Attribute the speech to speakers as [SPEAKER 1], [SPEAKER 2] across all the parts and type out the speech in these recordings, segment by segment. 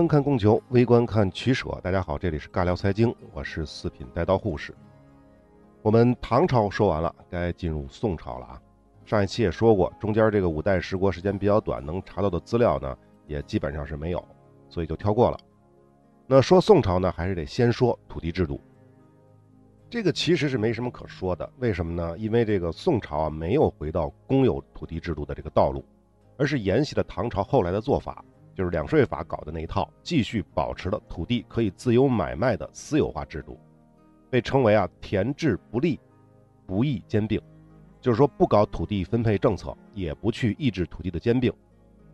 [SPEAKER 1] 观看供求，微观看取舍。大家好，这里是尬聊财经，我是四品带刀护士。我们唐朝说完了，该进入宋朝了啊。上一期也说过，中间这个五代十国时间比较短，能查到的资料呢，也基本上是没有，所以就跳过了。那说宋朝呢，还是得先说土地制度。这个其实是没什么可说的，为什么呢？因为这个宋朝啊，没有回到公有土地制度的这个道路，而是沿袭了唐朝后来的做法，就是两税法搞的那一套，继续保持了土地可以自由买卖的私有化制度，被称为啊田制不利，不义兼并，就是说不搞土地分配政策，也不去抑制土地的兼并。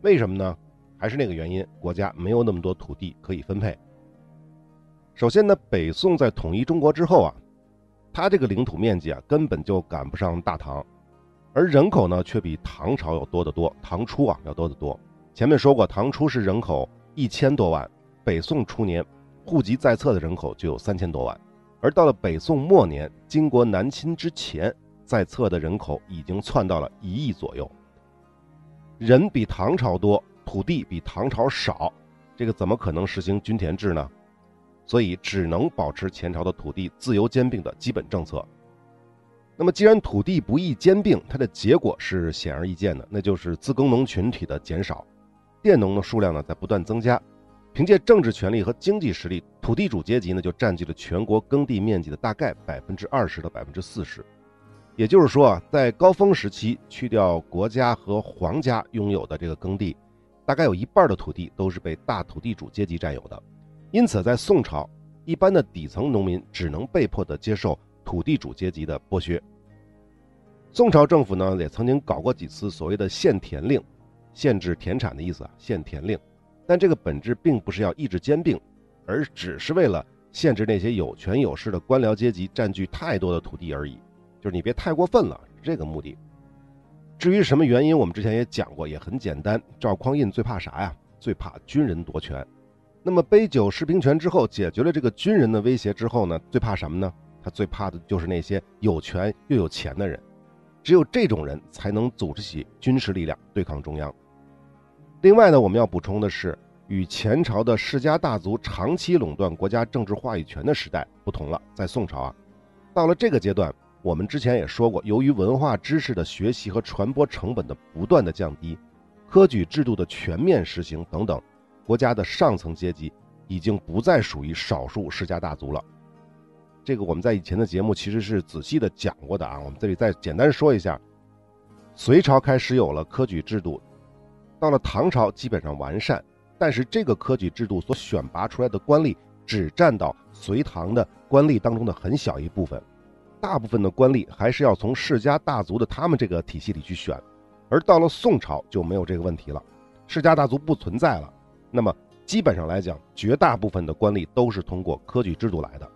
[SPEAKER 1] 为什么呢？还是那个原因，国家没有那么多土地可以分配。首先呢，北宋在统一中国之后啊。它这个领土面积啊，根本就赶不上大唐，而人口呢，却比唐朝要多得多。唐初啊，要多得多。前面说过，唐初是人口一千多万，北宋初年户籍在册的人口就有三千多万，而到了北宋末年，金国南侵之前，在册的人口已经窜到了一亿左右。人比唐朝多，土地比唐朝少，这个怎么可能实行均田制呢？所以只能保持前朝的土地自由兼并的基本政策。那么，既然土地不易兼并，它的结果是显而易见的，那就是自耕农群体的减少，佃农的数量呢在不断增加。凭借政治权力和经济实力，土地主阶级呢就占据了全国耕地面积的大概百分之二十到百分之四十。也就是说啊，在高峰时期，去掉国家和皇家拥有的这个耕地，大概有一半的土地都是被大土地主阶级占有的。因此，在宋朝，一般的底层农民只能被迫的接受土地主阶级的剥削。宋朝政府呢，也曾经搞过几次所谓的限田令，限制田产的意思啊，限田令。但这个本质并不是要抑制兼并，而只是为了限制那些有权有势的官僚阶级占据太多的土地而已。就是你别太过分了，是这个目的。至于什么原因，我们之前也讲过，也很简单。赵匡胤最怕啥呀？最怕军人夺权。那么杯酒释兵权之后，解决了这个军人的威胁之后呢，最怕什么呢？他最怕的就是那些有权又有钱的人，只有这种人才能组织起军事力量对抗中央。另外呢，我们要补充的是，与前朝的世家大族长期垄断国家政治话语权的时代不同了，在宋朝啊，到了这个阶段，我们之前也说过，由于文化知识的学习和传播成本的不断的降低，科举制度的全面实行等等。国家的上层阶级已经不再属于少数世家大族了。这个我们在以前的节目其实是仔细的讲过的啊。我们这里再简单说一下：隋朝开始有了科举制度，到了唐朝基本上完善，但是这个科举制度所选拔出来的官吏只占到隋唐的官吏当中的很小一部分，大部分的官吏还是要从世家大族的他们这个体系里去选。而到了宋朝就没有这个问题了，世家大族不存在了。那么基本上来讲，绝大部分的官吏都是通过科举制度来的。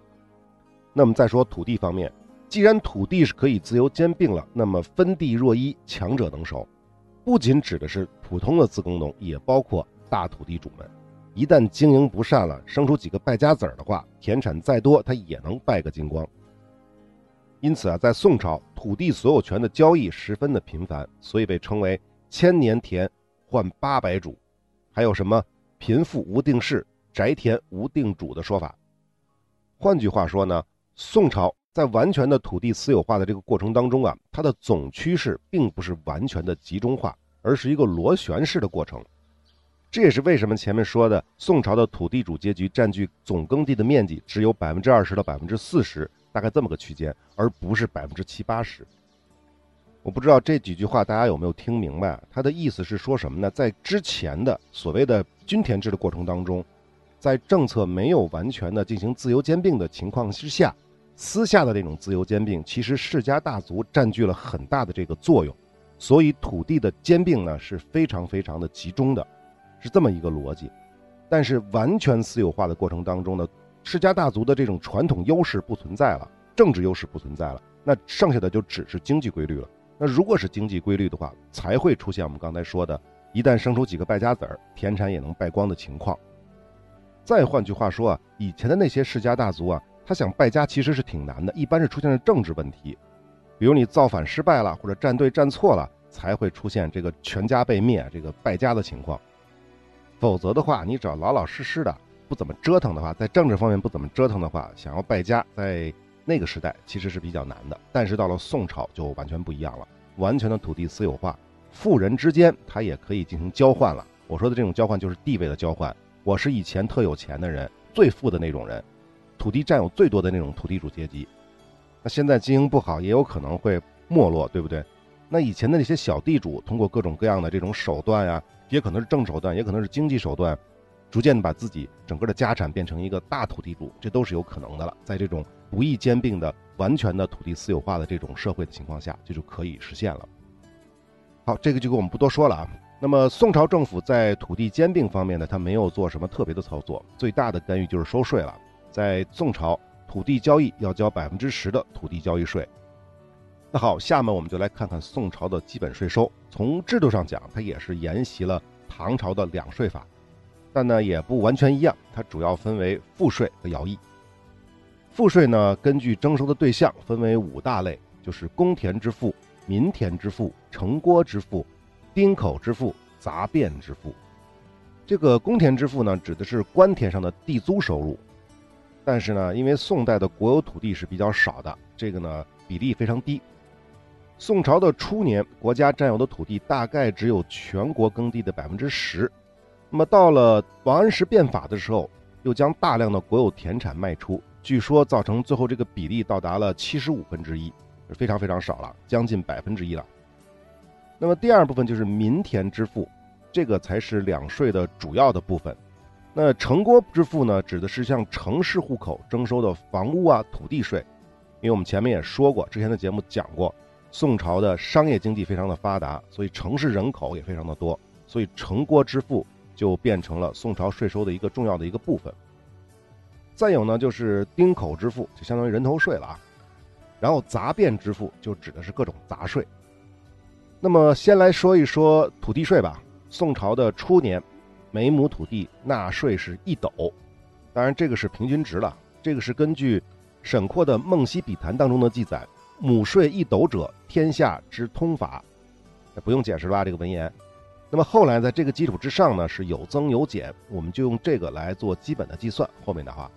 [SPEAKER 1] 那么再说土地方面，既然土地是可以自由兼并了，那么分地若一，强者能守，不仅指的是普通的自耕农，也包括大土地主们。一旦经营不善了，生出几个败家子儿的话，田产再多，他也能败个精光。因此啊，在宋朝，土地所有权的交易十分的频繁，所以被称为“千年田换八百主”，还有什么？贫富无定势，宅田无定主的说法。换句话说呢，宋朝在完全的土地私有化的这个过程当中啊，它的总趋势并不是完全的集中化，而是一个螺旋式的过程。这也是为什么前面说的宋朝的土地主阶级占据总耕地的面积只有百分之二十到百分之四十，大概这么个区间，而不是百分之七八十。我不知道这几句话大家有没有听明白？他的意思是说什么呢？在之前的所谓的均田制的过程当中，在政策没有完全的进行自由兼并的情况之下，私下的这种自由兼并，其实世家大族占据了很大的这个作用，所以土地的兼并呢是非常非常的集中的，是这么一个逻辑。但是完全私有化的过程当中呢，世家大族的这种传统优势不存在了，政治优势不存在了，那剩下的就只是经济规律了。那如果是经济规律的话，才会出现我们刚才说的，一旦生出几个败家子儿，田产也能败光的情况。再换句话说啊，以前的那些世家大族啊，他想败家其实是挺难的，一般是出现了政治问题，比如你造反失败了，或者站队站错了，才会出现这个全家被灭、这个败家的情况。否则的话，你只要老老实实的，不怎么折腾的话，在政治方面不怎么折腾的话，想要败家，在那个时代其实是比较难的。但是到了宋朝就完全不一样了，完全的土地私有化，富人之间他也可以进行交换了。我说的这种交换就是地位的交换，我是以前特有钱的人，最富的那种人，土地占有最多的那种土地主阶级。那现在经营不好，也有可能会没落，对不对？那以前的那些小地主，通过各种各样的这种手段呀，也可能是政手段，也可能是经济手段，逐渐的把自己整个的家产变成一个大土地主，这都是有可能的了。在这种不易兼并的、完全的土地私有化的这种社会的情况下，这就可以实现了。好，这个就我们不多说了啊。那么宋朝政府在土地兼并方面呢，他没有做什么特别的操作，最大的干预就是收税了。在宋朝。土地交易要交百分之十的土地交易税。那好，下面我们就来看看宋朝的基本税收。从制度上讲，它也是沿袭了唐朝的两税法，但呢也不完全一样。它主要分为赋税和徭役。赋税呢，根据征收的对象分为五大类，就是公田之赋、民田之赋、城郭之赋、丁口之赋、杂变之赋。这个公田之赋呢，指的是官田上的地租收入。但是呢，因为宋代的国有土地是比较少的，这个呢比例非常低。宋朝的初年，国家占有的土地大概只有全国耕地的百分之十。那么到了王安石变法的时候，又将大量的国有田产卖出，据说造成最后这个比例到达了七十五分之一，非常非常少了，将近百分之一了。那么第二部分就是民田之赋，这个才是两税的主要的部分。那城郭之赋呢，指的是向城市户口征收的房屋啊、土地税。因为我们前面也说过，之前的节目讲过，宋朝的商业经济非常的发达，所以城市人口也非常的多，所以城郭之赋就变成了宋朝税收的一个重要的一个部分。再有呢，就是丁口之赋，就相当于人头税了啊。然后杂变之赋就指的是各种杂税。那么先来说一说土地税吧。宋朝的初年。每亩土地纳税是一斗，当然这个是平均值了。这个是根据沈括的《梦溪笔谈》当中的记载：“亩税一斗者，天下之通法。”不用解释了吧？这个文言。那么后来在这个基础之上呢，是有增有减，我们就用这个来做基本的计算。后面的话，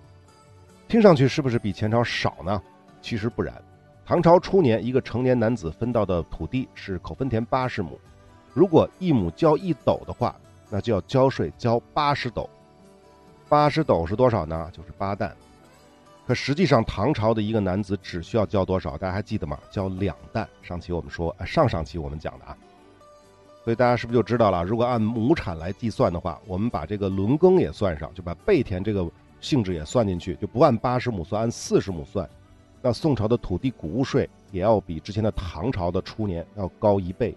[SPEAKER 1] 听上去是不是比前朝少呢？其实不然。唐朝初年，一个成年男子分到的土地是口分田八十亩，如果一亩交一斗的话。那就要交税，交八十斗，八十斗是多少呢？就是八担。可实际上，唐朝的一个男子只需要交多少？大家还记得吗？交两担。上期我们说，上上期我们讲的啊。所以大家是不是就知道了？如果按亩产来计算的话，我们把这个轮耕也算上，就把备田这个性质也算进去，就不按八十亩算，按四十亩算。那宋朝的土地谷物税也要比之前的唐朝的初年要高一倍。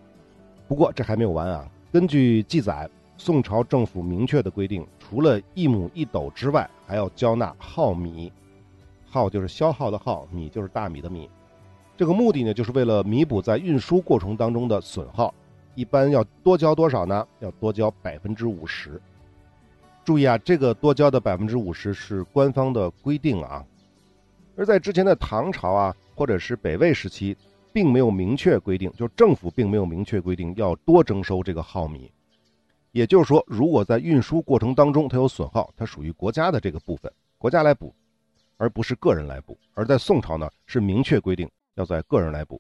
[SPEAKER 1] 不过这还没有完啊！根据记载。宋朝政府明确的规定，除了一亩一斗之外，还要交纳耗米。耗就是消耗的耗，米就是大米的米。这个目的呢，就是为了弥补在运输过程当中的损耗。一般要多交多少呢？要多交百分之五十。注意啊，这个多交的百分之五十是官方的规定啊。而在之前的唐朝啊，或者是北魏时期，并没有明确规定，就政府并没有明确规定要多征收这个耗米。也就是说，如果在运输过程当中它有损耗，它属于国家的这个部分，国家来补，而不是个人来补。而在宋朝呢，是明确规定要在个人来补。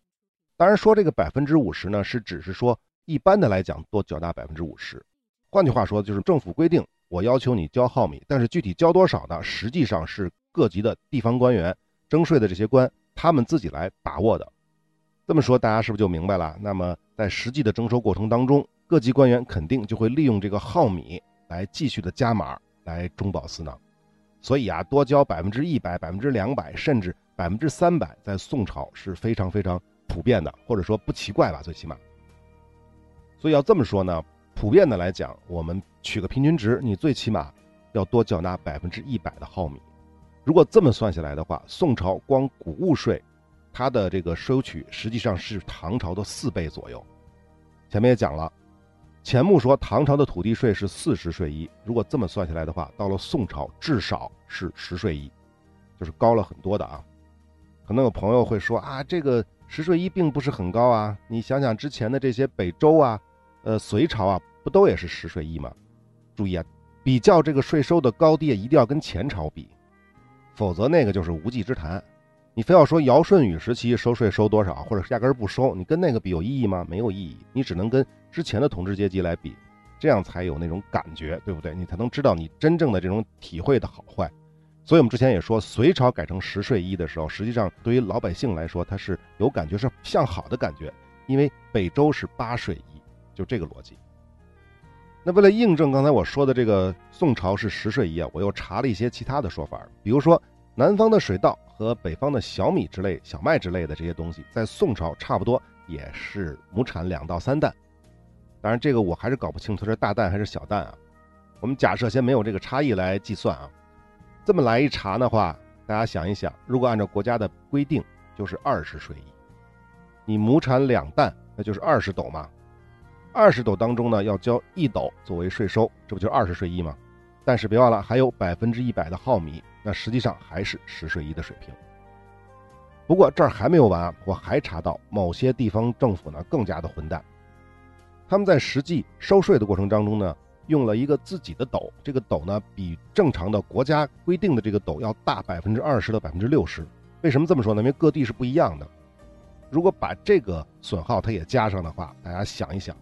[SPEAKER 1] 当然说这个百分之五十呢，是只是说一般的来讲多缴纳百分之五十。换句话说，就是政府规定我要求你交耗米，但是具体交多少呢？实际上是各级的地方官员征税的这些官他们自己来把握的。这么说大家是不是就明白了？那么在实际的征收过程当中。各级官员肯定就会利用这个耗米来继续的加码，来中饱私囊。所以啊，多交百分之一百、百分之两百，甚至百分之三百，在宋朝是非常非常普遍的，或者说不奇怪吧，最起码。所以要这么说呢，普遍的来讲，我们取个平均值，你最起码要多缴纳百分之一百的耗米。如果这么算下来的话，宋朝光谷物税，它的这个收取实际上是唐朝的四倍左右。前面也讲了。钱穆说，唐朝的土地税是四十税一，如果这么算下来的话，到了宋朝至少是十税一，就是高了很多的啊。可能有朋友会说啊，这个十税一并不是很高啊。你想想之前的这些北周啊，呃，隋朝啊，不都也是十税一吗？注意啊，比较这个税收的高低，一定要跟前朝比，否则那个就是无稽之谈。你非要说尧舜禹时期收税收多少，或者压根儿不收，你跟那个比有意义吗？没有意义。你只能跟之前的统治阶级来比，这样才有那种感觉，对不对？你才能知道你真正的这种体会的好坏。所以我们之前也说，隋朝改成十税一的时候，实际上对于老百姓来说，它是有感觉，是向好的感觉，因为北周是八税一，就这个逻辑。那为了印证刚才我说的这个宋朝是十税一啊，我又查了一些其他的说法，比如说南方的水稻。和北方的小米之类、小麦之类的这些东西，在宋朝差不多也是亩产两到三担。当然，这个我还是搞不清楚是大蛋还是小蛋啊。我们假设先没有这个差异来计算啊。这么来一查的话，大家想一想，如果按照国家的规定，就是二十税一。你亩产两担，那就是二十斗嘛。二十斗当中呢，要交一斗作为税收，这不就是二十税一吗？但是别忘了，还有百分之一百的稻米。那实际上还是十税一的水平。不过这儿还没有完啊，我还查到某些地方政府呢更加的混蛋，他们在实际收税的过程当中呢，用了一个自己的斗，这个斗呢比正常的国家规定的这个斗要大百分之二十到百分之六十。为什么这么说呢？因为各地是不一样的。如果把这个损耗它也加上的话，大家想一想，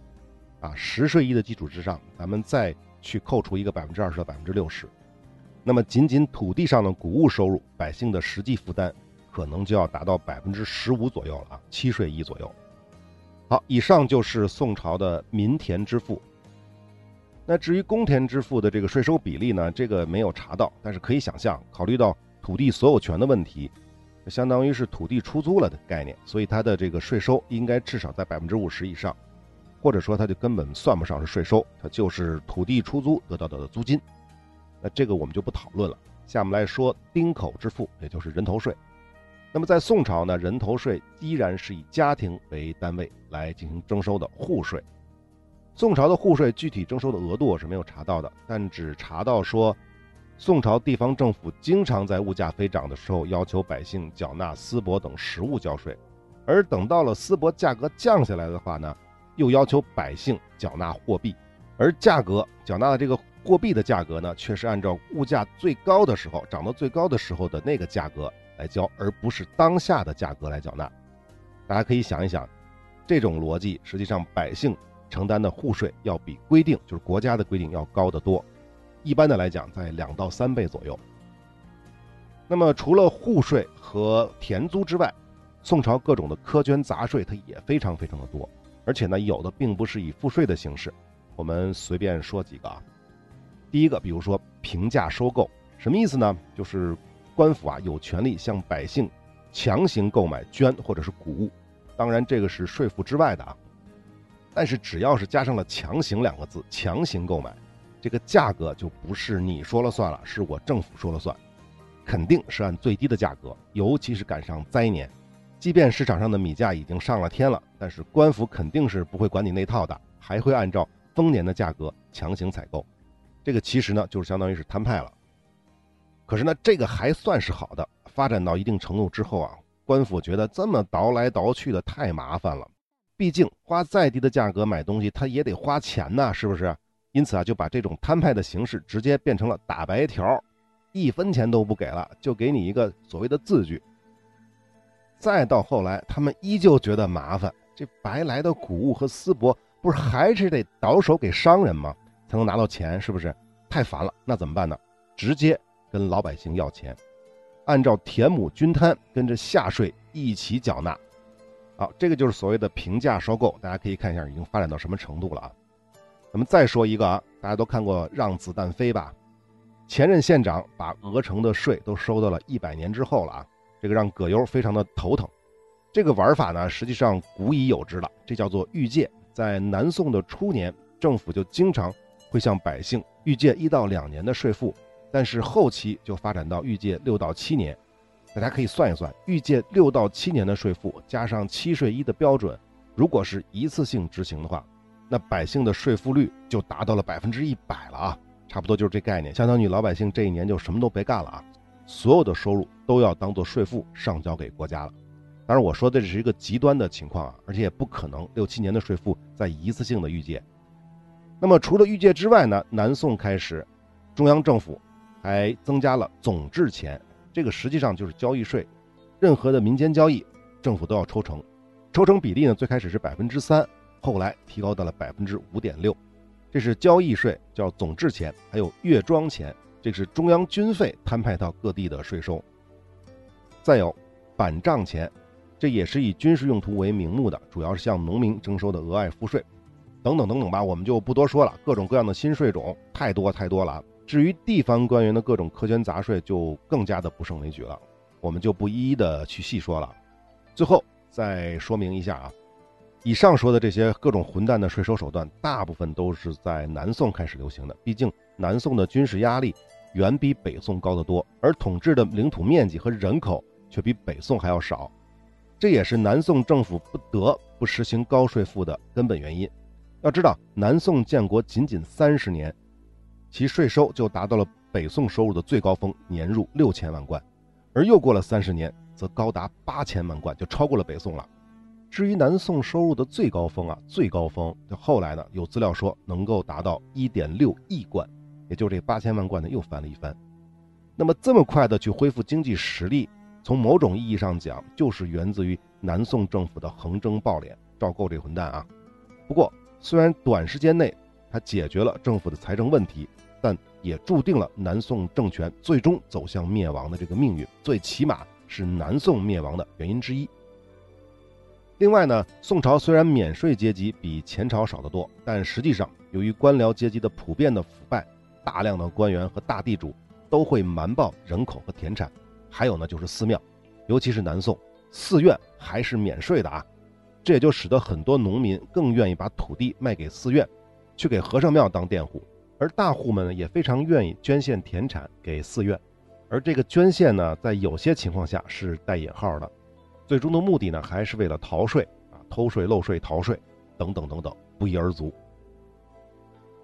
[SPEAKER 1] 啊，十税一的基础之上，咱们再去扣除一个百分之二十到百分之六十。那么，仅仅土地上的谷物收入，百姓的实际负担可能就要达到百分之十五左右了啊，七税一左右。好，以上就是宋朝的民田支付。那至于公田支付的这个税收比例呢，这个没有查到，但是可以想象，考虑到土地所有权的问题，相当于是土地出租了的概念，所以它的这个税收应该至少在百分之五十以上，或者说它就根本算不上是税收，它就是土地出租得到的租金。那这个我们就不讨论了。下面来说丁口支付，也就是人头税。那么在宋朝呢，人头税依然是以家庭为单位来进行征收的户税。宋朝的户税具体征收的额度我是没有查到的，但只查到说，宋朝地方政府经常在物价飞涨的时候要求百姓缴纳丝帛等实物交税，而等到了丝帛价格降下来的话呢，又要求百姓缴纳货币，而价格缴纳的这个。货币的价格呢，却是按照物价最高的时候涨到最高的时候的那个价格来交，而不是当下的价格来缴纳。大家可以想一想，这种逻辑，实际上百姓承担的户税要比规定，就是国家的规定要高得多。一般的来讲，在两到三倍左右。那么除了户税和田租之外，宋朝各种的苛捐杂税它也非常非常的多，而且呢，有的并不是以赋税的形式。我们随便说几个啊。第一个，比如说平价收购，什么意思呢？就是官府啊有权利向百姓强行购买绢或者是谷物，当然这个是税负之外的啊。但是只要是加上了“强行”两个字，强行购买，这个价格就不是你说了算了，是我政府说了算，肯定是按最低的价格。尤其是赶上灾年，即便市场上的米价已经上了天了，但是官府肯定是不会管你那套的，还会按照丰年的价格强行采购。这个其实呢，就是相当于是摊派了。可是呢，这个还算是好的。发展到一定程度之后啊，官府觉得这么倒来倒去的太麻烦了。毕竟花再低的价格买东西，他也得花钱呐，是不是？因此啊，就把这种摊派的形式直接变成了打白条，一分钱都不给了，就给你一个所谓的字据。再到后来，他们依旧觉得麻烦，这白来的谷物和丝帛，不是还是得倒手给商人吗？才能拿到钱，是不是太烦了？那怎么办呢？直接跟老百姓要钱，按照田亩均摊跟着下税一起缴纳。好，这个就是所谓的平价收购。大家可以看一下已经发展到什么程度了啊。咱们再说一个啊，大家都看过《让子弹飞》吧？前任县长把鹅城的税都收到了一百年之后了啊，这个让葛优非常的头疼。这个玩法呢，实际上古已有之了，这叫做预借。在南宋的初年，政府就经常。会向百姓预借一到两年的税赋，但是后期就发展到预借六到七年。大家可以算一算，预借六到七年的税负加上七税一的标准，如果是一次性执行的话，那百姓的税负率就达到了百分之一百了啊！差不多就是这概念，相当于老百姓这一年就什么都别干了啊，所有的收入都要当做税负上交给国家了。当然，我说的这是一个极端的情况啊，而且也不可能六七年的税负再一次性的预借。那么除了预借之外呢，南宋开始中央政府还增加了总制钱，这个实际上就是交易税，任何的民间交易，政府都要抽成，抽成比例呢，最开始是百分之三，后来提高到了百分之五点六，这是交易税，叫总制钱，还有月庄钱，这是中央军费摊派到各地的税收，再有板账钱，这也是以军事用途为名目的，主要是向农民征收的额外赋税。等等等等吧，我们就不多说了。各种各样的新税种太多太多了。至于地方官员的各种苛捐杂税，就更加的不胜枚举了。我们就不一一的去细说了。最后再说明一下啊，以上说的这些各种混蛋的税收手段，大部分都是在南宋开始流行的。毕竟南宋的军事压力远比北宋高得多，而统治的领土面积和人口却比北宋还要少，这也是南宋政府不得不实行高税赋的根本原因。要知道，南宋建国仅仅三十年，其税收就达到了北宋收入的最高峰，年入六千万贯；而又过了三十年，则高达八千万贯，就超过了北宋了。至于南宋收入的最高峰啊，最高峰就，后来呢，有资料说能够达到一点六亿贯，也就这八千万贯呢，又翻了一番。那么这么快的去恢复经济实力，从某种意义上讲，就是源自于南宋政府的横征暴敛，赵构这混蛋啊。不过，虽然短时间内他解决了政府的财政问题，也注定了南宋政权最终走向灭亡的这个命运，最起码是南宋灭亡的原因之一。另外呢，宋朝虽然免税阶级比前朝少得多，但实际上由于官僚阶级的普遍的腐败，大量的官员和大地主都会瞒报人口和田产，还有呢就是寺庙，尤其是南宋寺院还是免税的啊。这也就使得很多农民更愿意把土地卖给寺院，去给和尚庙当佃户，而大户们呢也非常愿意捐献田产给寺院，而这个捐献呢，在有些情况下是带引号的，最终的目的呢还是为了逃税啊，偷税漏税逃税等等等等，不一而足。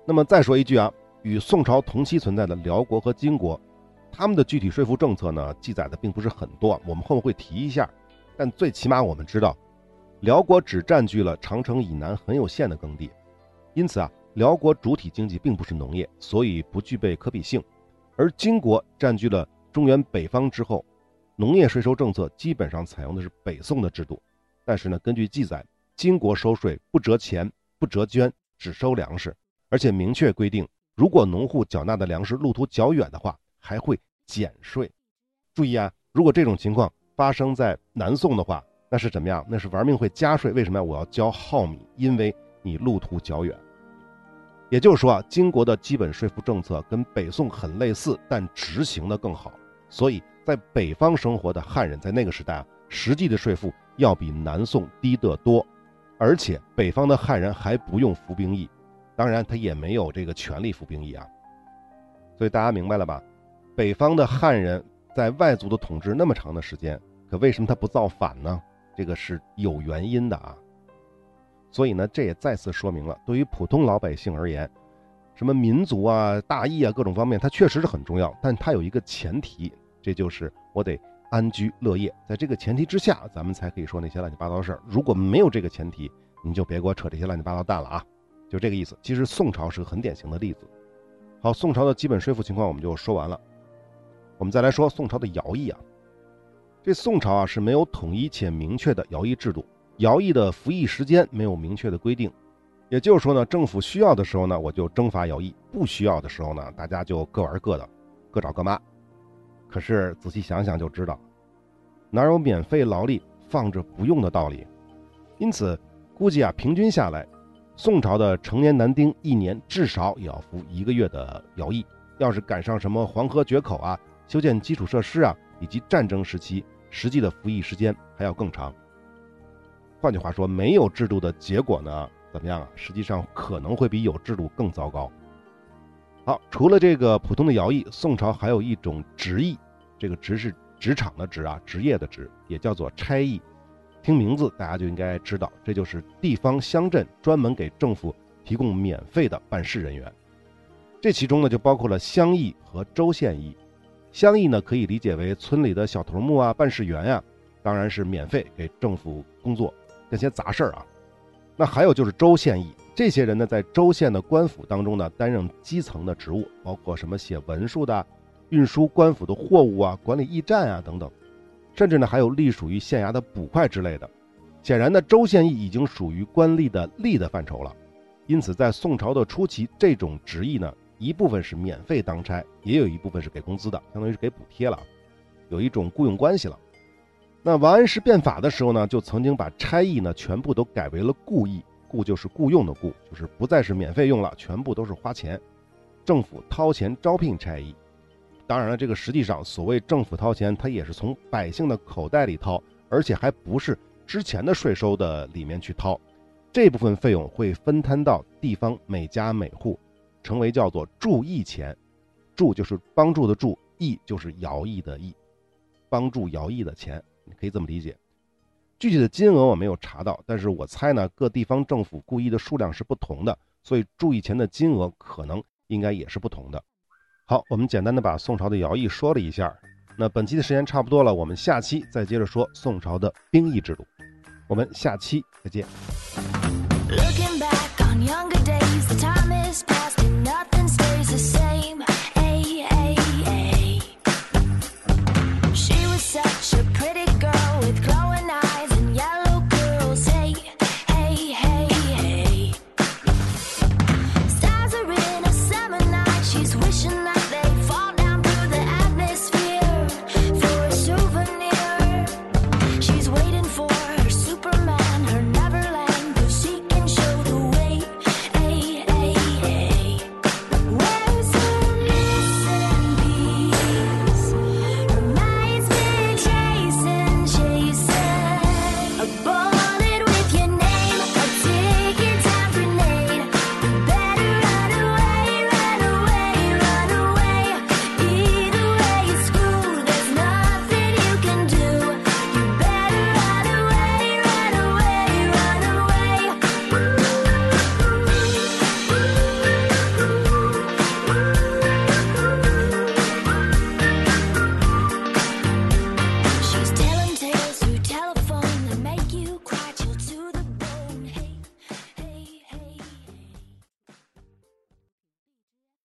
[SPEAKER 1] 那么再说一句啊，与宋朝同期存在的辽国和金国，他们的具体税赋政策呢记载的并不是很多，我们后面会提一下，但最起码我们知道。辽国只占据了长城以南很有限的耕地，因此啊，辽国主体经济并不是农业，所以不具备可比性。而金国占据了中原北方之后，农业税收政策基本上采用的是北宋的制度。但是呢，根据记载，金国收税不折钱、不折绢，只收粮食，而且明确规定，如果农户缴纳的粮食路途较远的话，还会减税。注意啊，如果这种情况发生在南宋的话。那是怎么样？那是玩命会加税。为什么呀？我要交耗米，因为你路途较远。也就是说啊，金国的基本税赋政策跟北宋很类似，但执行的更好。所以在北方生活的汉人，在那个时代啊，实际的税赋要比南宋低得多。而且北方的汉人还不用服兵役，当然他也没有这个权利服兵役啊。所以大家明白了吧？北方的汉人在外族的统治那么长的时间，可为什么他不造反呢？这个是有原因的啊，所以呢，这也再次说明了，对于普通老百姓而言，什么民族啊、大义啊各种方面，它确实是很重要，但它有一个前提，这就是我得安居乐业，在这个前提之下，咱们才可以说那些乱七八糟的事儿。如果没有这个前提，你就别给我扯这些乱七八糟蛋了啊！就这个意思。其实宋朝是个很典型的例子。好，宋朝的基本税赋情况我们就说完了，我们再来说宋朝的徭役啊。这宋朝啊是没有统一且明确的徭役制度，徭役的服役时间没有明确的规定，也就是说呢，政府需要的时候呢，我就征发徭役；不需要的时候呢，大家就各玩各的，各找各妈。可是仔细想想就知道，哪有免费劳力放着不用的道理？因此，估计啊，平均下来，宋朝的成年男丁一年至少也要服一个月的徭役。要是赶上什么黄河决口啊，修建基础设施啊。以及战争时期，实际的服役时间还要更长。换句话说，没有制度的结果呢，怎么样啊？实际上可能会比有制度更糟糕。好，除了这个普通的徭役，宋朝还有一种职役，这个职是职场的职啊，职业的职，也叫做差役。听名字大家就应该知道，这就是地方乡镇专门给政府提供免费的办事人员。这其中呢，就包括了乡役和州县役。乡役呢，可以理解为村里的小头目啊、办事员呀，当然是免费给政府工作，这些杂事儿啊。那还有就是州县役，这些人呢，在州县的官府当中呢，担任基层的职务，包括什么写文书的、运输官府的货物啊、管理驿站啊等等，甚至呢，还有隶属于县衙的捕快之类的。显然呢，州县役已经属于官吏的吏的范畴了。因此，在宋朝的初期，这种职役呢，一部分是免费当差，也有一部分是给工资的，相当于是给补贴了，有一种雇佣关系了。那王安石变法的时候呢，就曾经把差役呢全部都改为了雇役，雇就是雇佣的雇，就是不再是免费用了，全部都是花钱，政府掏钱招聘差役。当然了，这个实际上所谓政府掏钱，它也是从百姓的口袋里掏，而且还不是之前的税收的里面去掏，这部分费用会分摊到地方每家每户，成为叫做助役钱，助就是帮助的助，役就是徭役的役，帮助徭役的钱。你可以这么理解，具体的金额我没有查到，但是我猜呢，各地方政府故意的数量是不同的，所以注意钱的金额可能应该也是不同的。好，我们简单的把宋朝的徭役说了一下，那本期的时间差不多了，我们下期再接着说宋朝的兵役制度，我们下期再见。